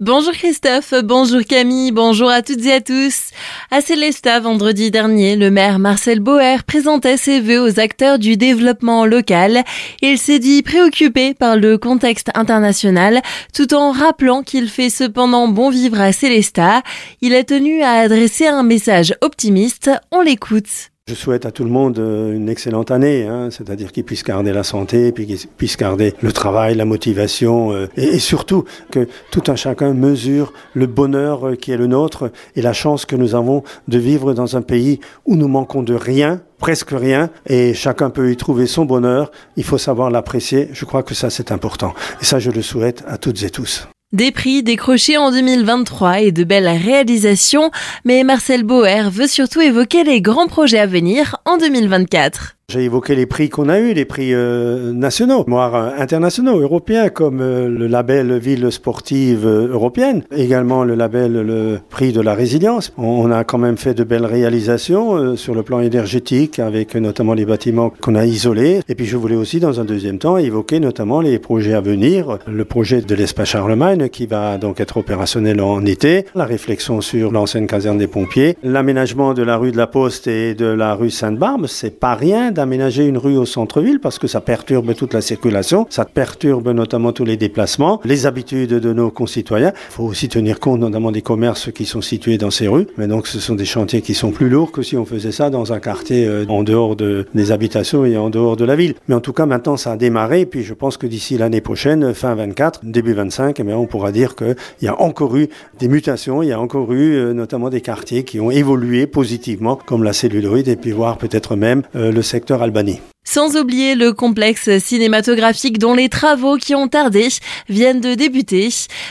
Bonjour Christophe, bonjour Camille, bonjour à toutes et à tous. À Célesta, vendredi dernier, le maire Marcel Boer présentait ses vœux aux acteurs du développement local. Il s'est dit préoccupé par le contexte international, tout en rappelant qu'il fait cependant bon vivre à Célesta. Il a tenu à adresser un message optimiste. On l'écoute. Je souhaite à tout le monde euh, une excellente année, hein, c'est-à-dire qu'ils puissent garder la santé, puis qu'ils puissent garder le travail, la motivation, euh, et, surtout que tout un chacun mesure le bonheur euh, qui est le nôtre et la chance que nous avons de vivre dans un pays où nous manquons de rien, presque rien, et chacun peut y trouver son bonheur. Il faut savoir l'apprécier. Je crois que ça c'est important, et ça je le souhaite à toutes et tous. Des prix décrochés en 2023 et de belles réalisations, mais Marcel Boer veut surtout évoquer les grands projets à venir en 2024. J'ai évoqué les prix qu'on a eu, les prix euh, nationaux, voire euh, internationaux, européens, comme euh, le label Ville sportive européenne, également le label le prix de la résilience. On, a quand même fait de belles réalisations sur le plan énergétique, avec notamment les bâtiments qu'on a isolés. Et puis je voulais aussi, dans un deuxième temps, évoquer notamment les projets à venir, le projet de l'espace Charlemagne qui va donc être opérationnel en été, la réflexion sur l'ancienne caserne des pompiers, l'aménagement de la rue de la Poste et de la rue Sainte-Barbe, c'est pas rien aménager une rue au centre-ville parce que ça perturbe toute la circulation, ça perturbe notamment tous les déplacements, les habitudes de nos concitoyens. Il faut aussi tenir compte notamment des commerces qui sont situés dans ces rues. Mais donc ce sont des chantiers qui sont plus lourds que si on faisait ça dans un quartier euh, en dehors de, des habitations et en dehors de la ville. Mais en tout cas maintenant ça a démarré et puis je pense que d'ici l'année prochaine, fin 24, début 25, eh on pourra dire qu'il y a encore eu des mutations, il y a encore eu euh, notamment des quartiers qui ont évolué positivement comme la celluloïde et puis voir peut-être même euh, le secteur Albanie. Sans oublier le complexe cinématographique dont les travaux qui ont tardé viennent de débuter.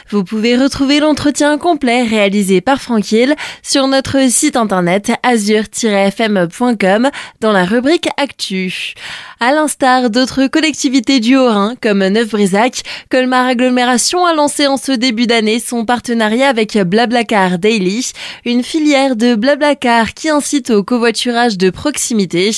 Vous pouvez retrouver l'entretien complet réalisé par Franquille sur notre site internet azur-fm.com dans la rubrique Actu. À l'instar d'autres collectivités du Haut-Rhin comme Neuf-Brisac, Colmar Agglomération a lancé en ce début d'année son partenariat avec Blablacar Daily, une filière de Blablacar qui incite au covoiturage de proximité.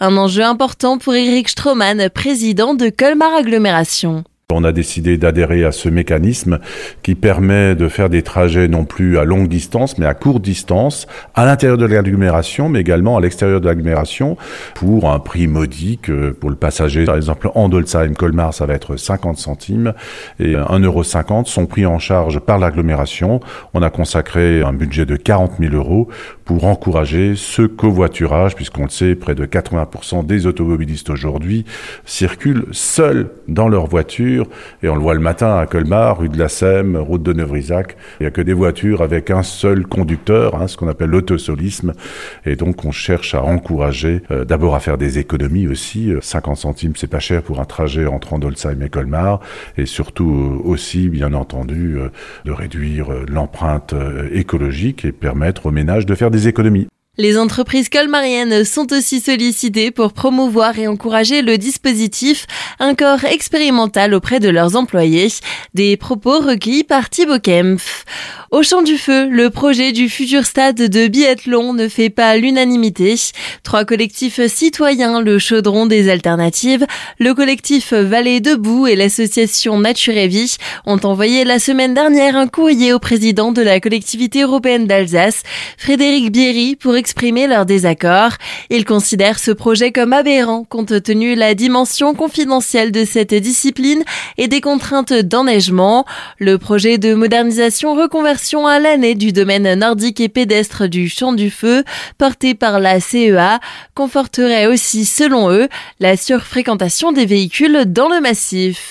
Un enjeu important pour Eric Stroman, président de Colmar Agglomération. On a décidé d'adhérer à ce mécanisme qui permet de faire des trajets non plus à longue distance, mais à courte distance, à l'intérieur de l'agglomération, mais également à l'extérieur de l'agglomération, pour un prix modique pour le passager. Par exemple, en Colmar, ça va être 50 centimes et 1,50€ sont pris en charge par l'agglomération. On a consacré un budget de 40 000 euros pour encourager ce covoiturage, puisqu'on le sait, près de 80% des automobilistes aujourd'hui circulent seuls dans leur voiture et on le voit le matin à Colmar, rue de la Sème, route de Neuvrisac. Il n'y a que des voitures avec un seul conducteur, hein, ce qu'on appelle l'autosolisme. Et donc, on cherche à encourager, euh, d'abord à faire des économies aussi. 50 centimes, c'est pas cher pour un trajet entre Andolsheim et Colmar. Et surtout euh, aussi, bien entendu, euh, de réduire l'empreinte écologique et permettre aux ménages de faire des économies. Les entreprises colmariennes sont aussi sollicitées pour promouvoir et encourager le dispositif Un corps expérimental auprès de leurs employés. Des propos recueillis par Thibaut Kempf. Au champ du feu, le projet du futur stade de biathlon ne fait pas l'unanimité. Trois collectifs citoyens, le Chaudron des Alternatives, le collectif Vallée Debout et l'association Nature et Vie ont envoyé la semaine dernière un courrier au président de la collectivité européenne d'Alsace, Frédéric Bierry, pour exprimer leur désaccord. Ils considèrent ce projet comme aberrant compte tenu la dimension confidentielle de cette discipline et des contraintes d'enneigement. Le projet de modernisation reconversion à l'année du domaine nordique et pédestre du Champ du Feu, porté par la CEA, conforterait aussi, selon eux, la surfréquentation des véhicules dans le massif.